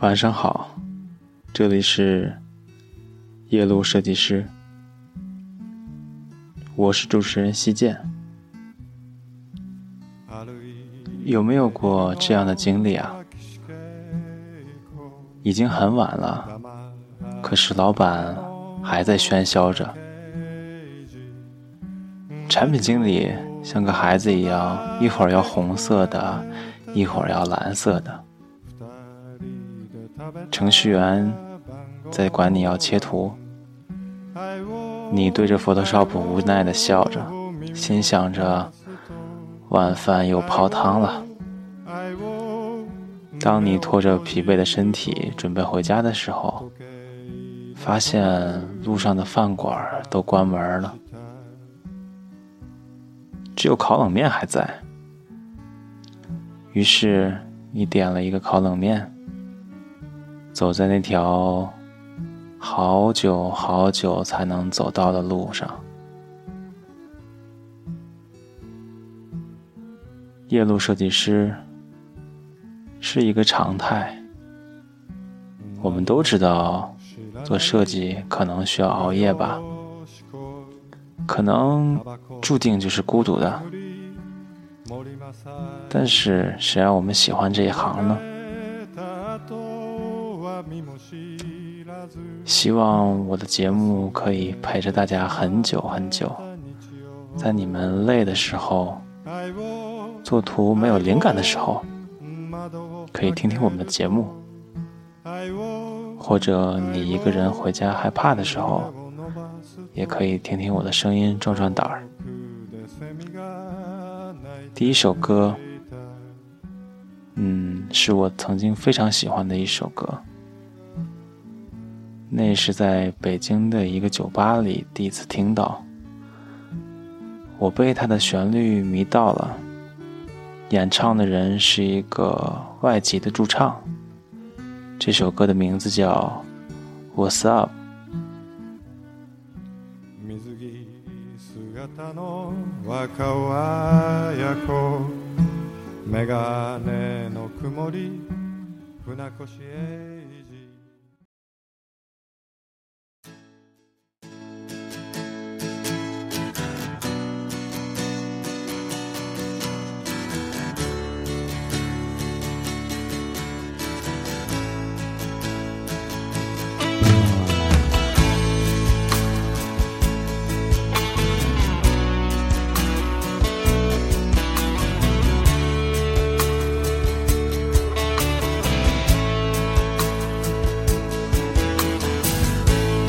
晚上好，这里是夜路设计师，我是主持人西建。有没有过这样的经历啊？已经很晚了，可是老板还在喧嚣着。产品经理像个孩子一样，一会儿要红色的，一会儿要蓝色的。程序员在管你要切图，你对着 Photoshop 无奈的笑着，心想着晚饭又泡汤了。当你拖着疲惫的身体准备回家的时候，发现路上的饭馆都关门了，只有烤冷面还在。于是你点了一个烤冷面。走在那条好久好久才能走到的路上，夜路设计师是一个常态。我们都知道，做设计可能需要熬夜吧，可能注定就是孤独的。但是，谁让我们喜欢这一行呢？希望我的节目可以陪着大家很久很久，在你们累的时候，做图没有灵感的时候，可以听听我们的节目；或者你一个人回家害怕的时候，也可以听听我的声音壮壮胆儿。第一首歌，嗯，是我曾经非常喜欢的一首歌。那是在北京的一个酒吧里第一次听到，我被它的旋律迷到了。演唱的人是一个外籍的驻唱，这首歌的名字叫《What's Up》。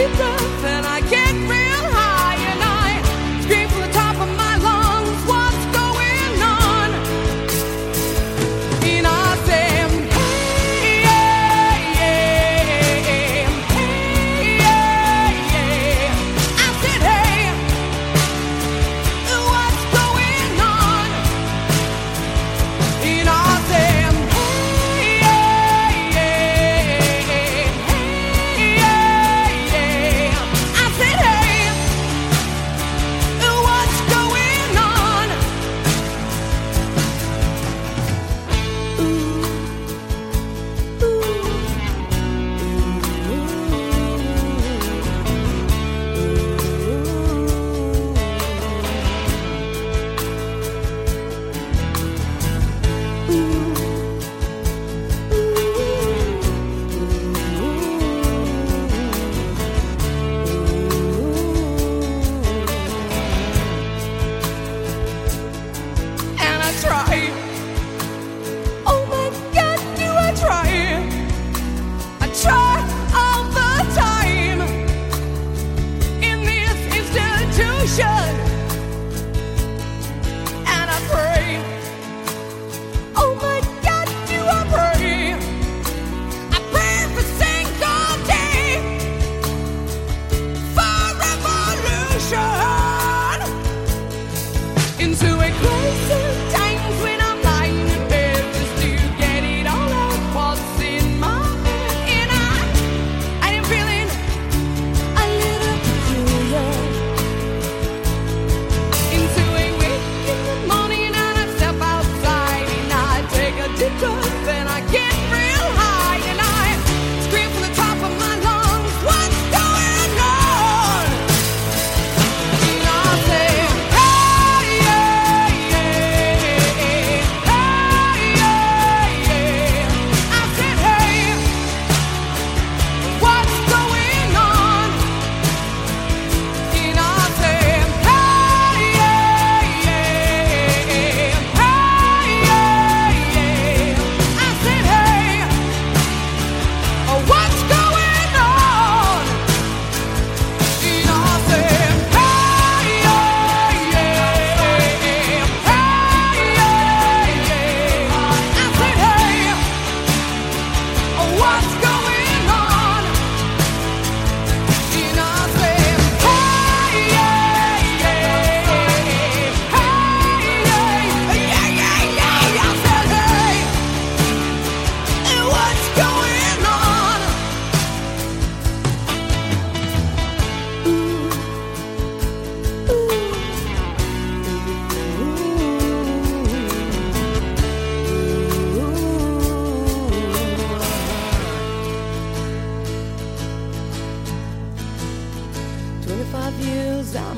deep breath and I get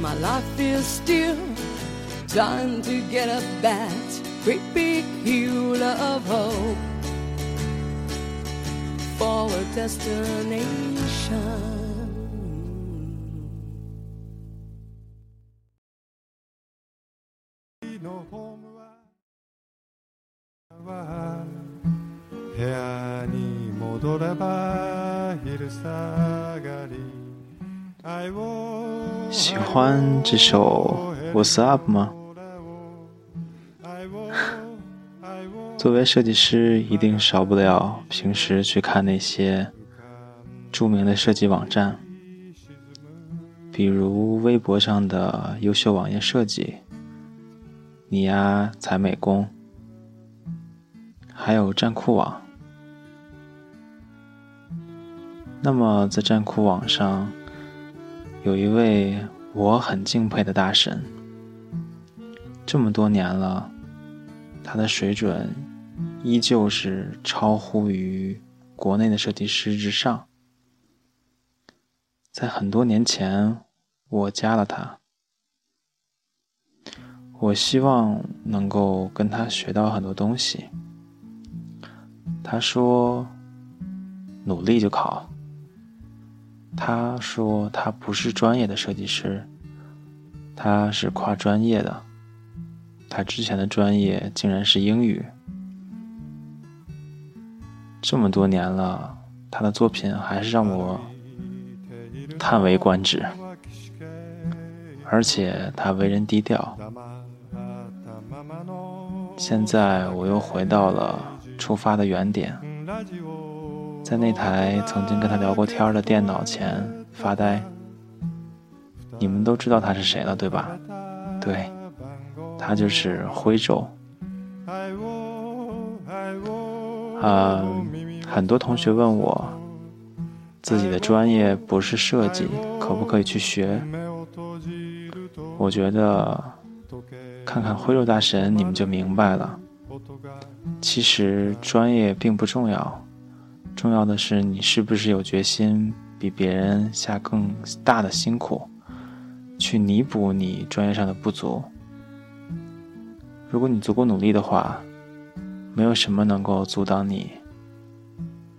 my life is still trying to get up that great big hill of hope for a destination. 欢这首《What's Up》吗？作为设计师，一定少不了平时去看那些著名的设计网站，比如微博上的优秀网页设计、你呀采美工，还有站酷网。那么在站酷网上，有一位我很敬佩的大神，这么多年了，他的水准依旧是超乎于国内的设计师之上。在很多年前，我加了他，我希望能够跟他学到很多东西。他说：“努力就考。”他说他不是专业的设计师，他是跨专业的。他之前的专业竟然是英语。这么多年了，他的作品还是让我叹为观止。而且他为人低调。现在我又回到了出发的原点。在那台曾经跟他聊过天的电脑前发呆。你们都知道他是谁了，对吧？对，他就是徽州。啊，很多同学问我，自己的专业不是设计，可不可以去学？我觉得，看看徽州大神，你们就明白了。其实专业并不重要。重要的是，你是不是有决心比别人下更大的辛苦，去弥补你专业上的不足？如果你足够努力的话，没有什么能够阻挡你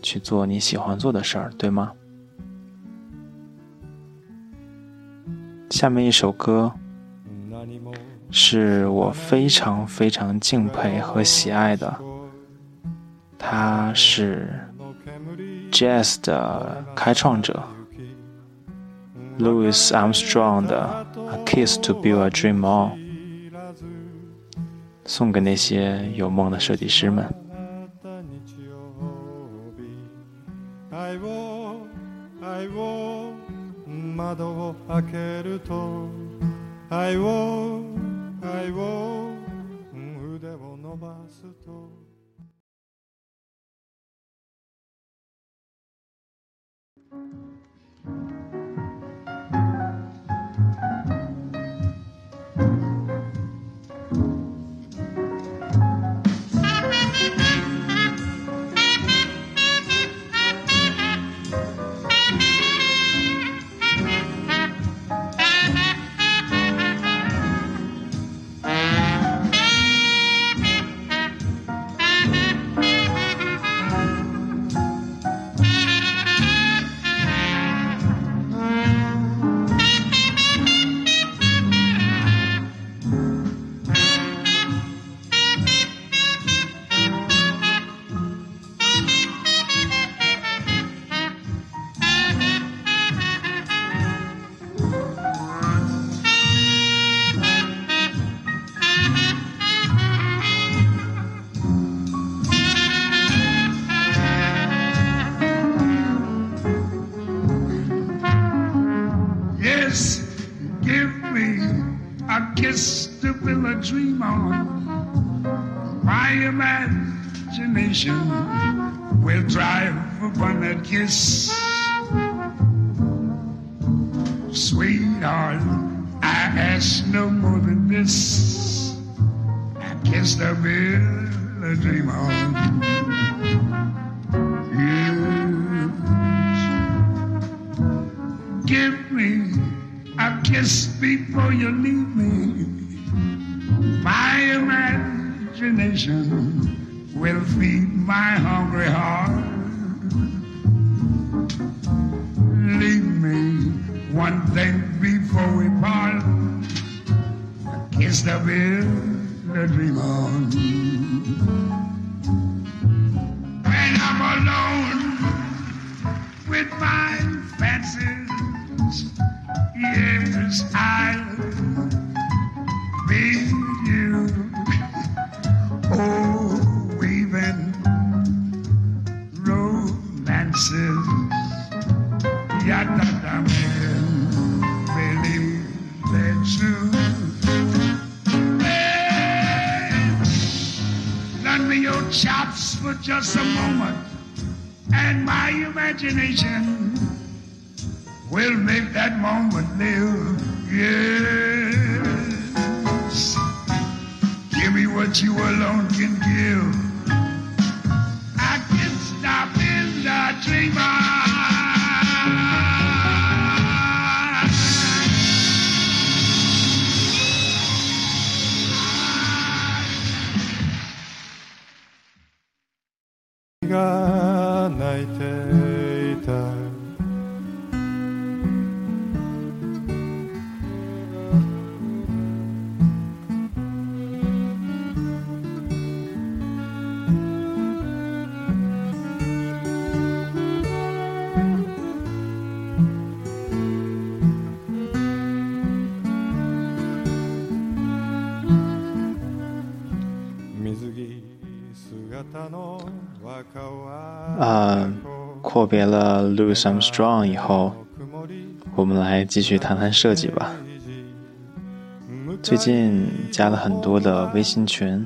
去做你喜欢做的事儿，对吗？下面一首歌是我非常非常敬佩和喜爱的，它是。Jazz 的开创者 Louis Armstrong 的《A Kiss to Build a Dream On》，送给那些有梦的设计师们。Imagination will drive upon that kiss. Sweetheart, I ask no more than this. I kiss the bill a dream on. Give me a kiss before you leave me. My imagination will feed my hungry heart. Leave me one thing before we part. A kiss the build a dream on. When I'm alone with my fancies, yes, I'll romances. Yada da man, believe they're. Hey, lend me your chops for just a moment, and my imagination will make that moment live. Yes. Give me what you alone can give. Dream on. 别了 Louis Armstrong 以后，我们来继续谈谈设计吧。最近加了很多的微信群，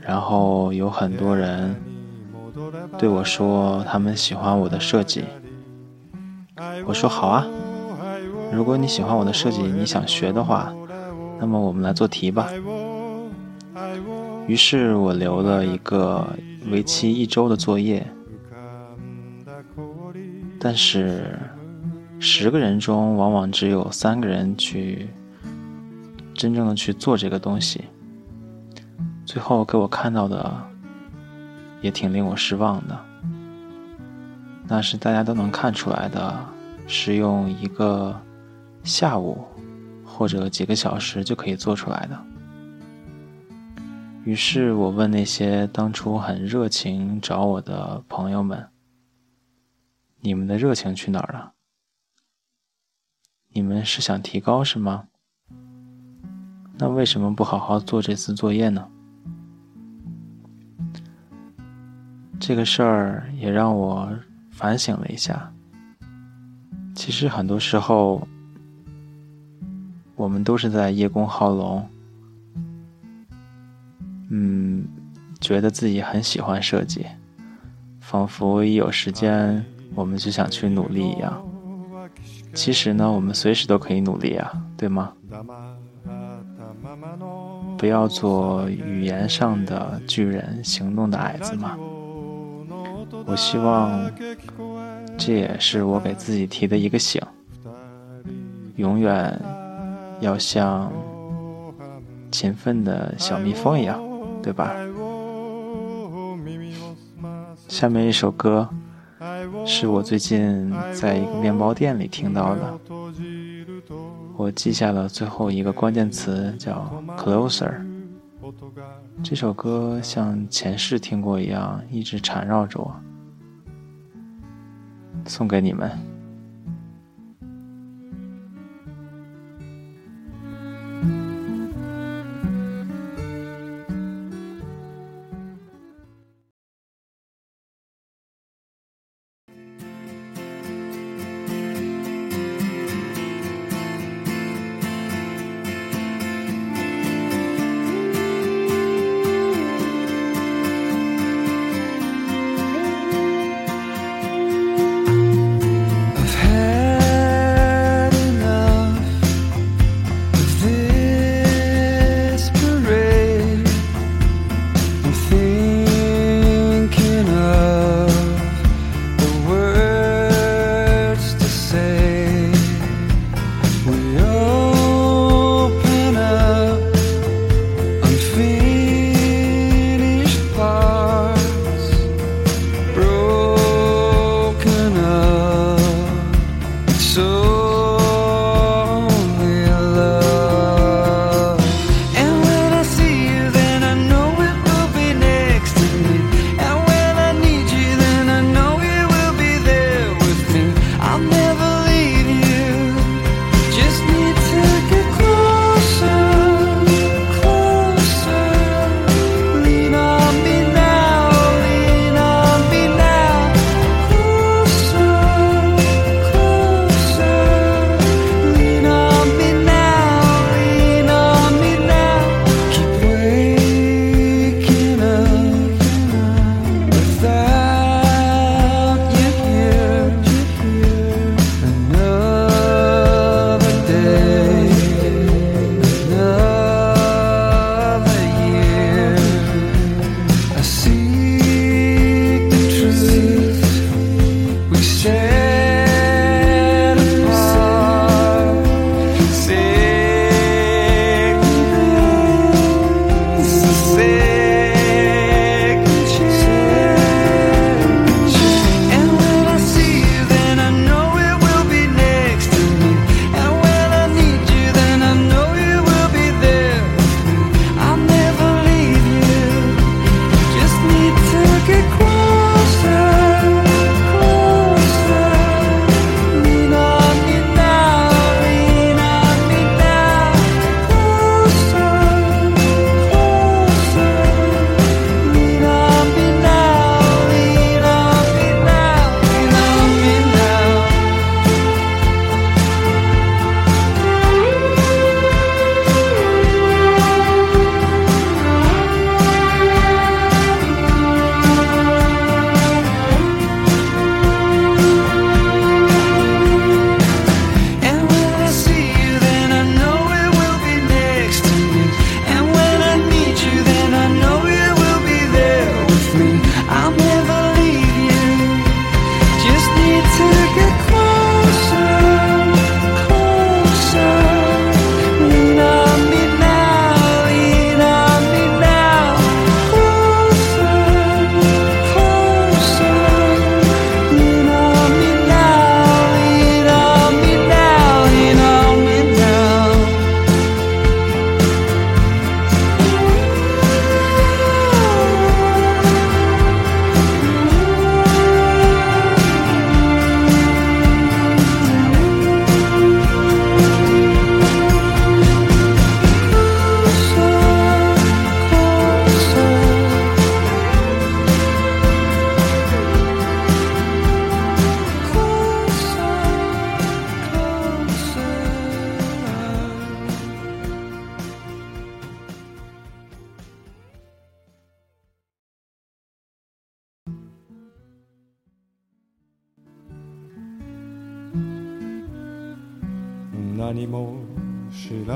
然后有很多人对我说他们喜欢我的设计。我说好啊，如果你喜欢我的设计，你想学的话，那么我们来做题吧。于是我留了一个为期一周的作业，但是十个人中往往只有三个人去真正的去做这个东西，最后给我看到的也挺令我失望的。那是大家都能看出来的，是用一个下午或者几个小时就可以做出来的。于是我问那些当初很热情找我的朋友们：“你们的热情去哪儿了？你们是想提高是吗？那为什么不好好做这次作业呢？”这个事儿也让我反省了一下。其实很多时候，我们都是在叶公好龙。嗯，觉得自己很喜欢设计，仿佛一有时间我们就想去努力一样。其实呢，我们随时都可以努力啊，对吗？不要做语言上的巨人，行动的矮子嘛。我希望这也是我给自己提的一个醒，永远要像勤奋的小蜜蜂一样。对吧？下面一首歌是我最近在一个面包店里听到的，我记下了最后一个关键词叫 “closer”。这首歌像前世听过一样，一直缠绕着我，送给你们。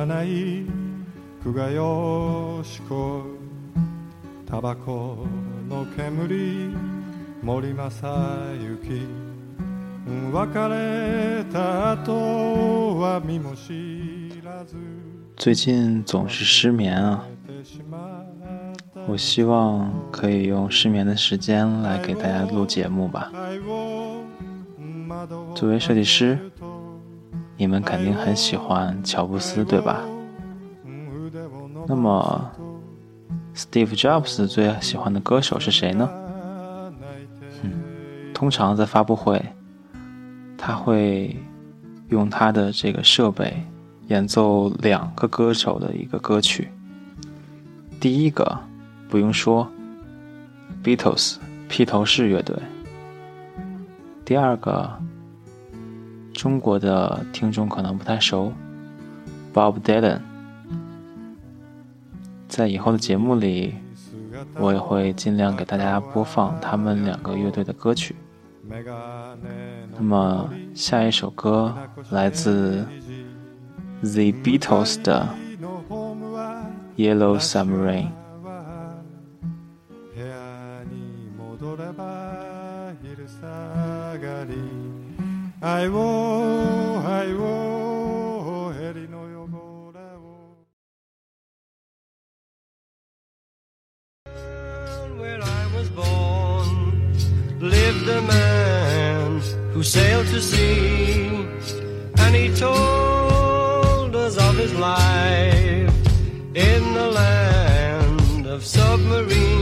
らない久我よしこタバコの煙森正幸うん別れた後は身も知らず最近总是失眠啊，寝てしまった我希望可以用失眠的时间来给大家录节目吧。愛を窓を作为设计师， 你们肯定很喜欢乔布斯，对吧？那么，Steve Jobs 最喜欢的歌手是谁呢？嗯通常在发布会，他会用他的这个设备演奏两个歌手的一个歌曲。第一个不用说，Beatles 披头士乐队。第二个，中国的听众可能不太熟，Bob Dylan。在以后的节目里，我也会尽量给大家播放他们两个乐队的歌曲。那么下一首歌来自 The Beatles 的《Yellow Submarine》。I was born lived a man who sailed to sea, and he told us of his life in the land of submarines.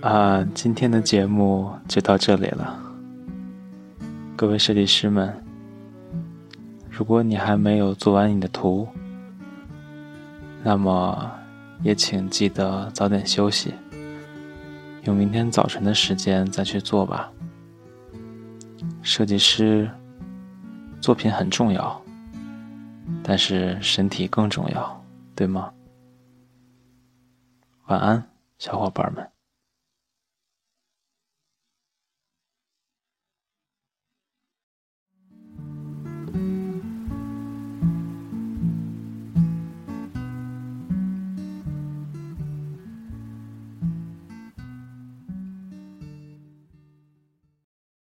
啊，今天的节目就到这里了。各位设计师们，如果你还没有做完你的图，那么也请记得早点休息，用明天早晨的时间再去做吧。设计师作品很重要，但是身体更重要，对吗？晚安，小伙伴们。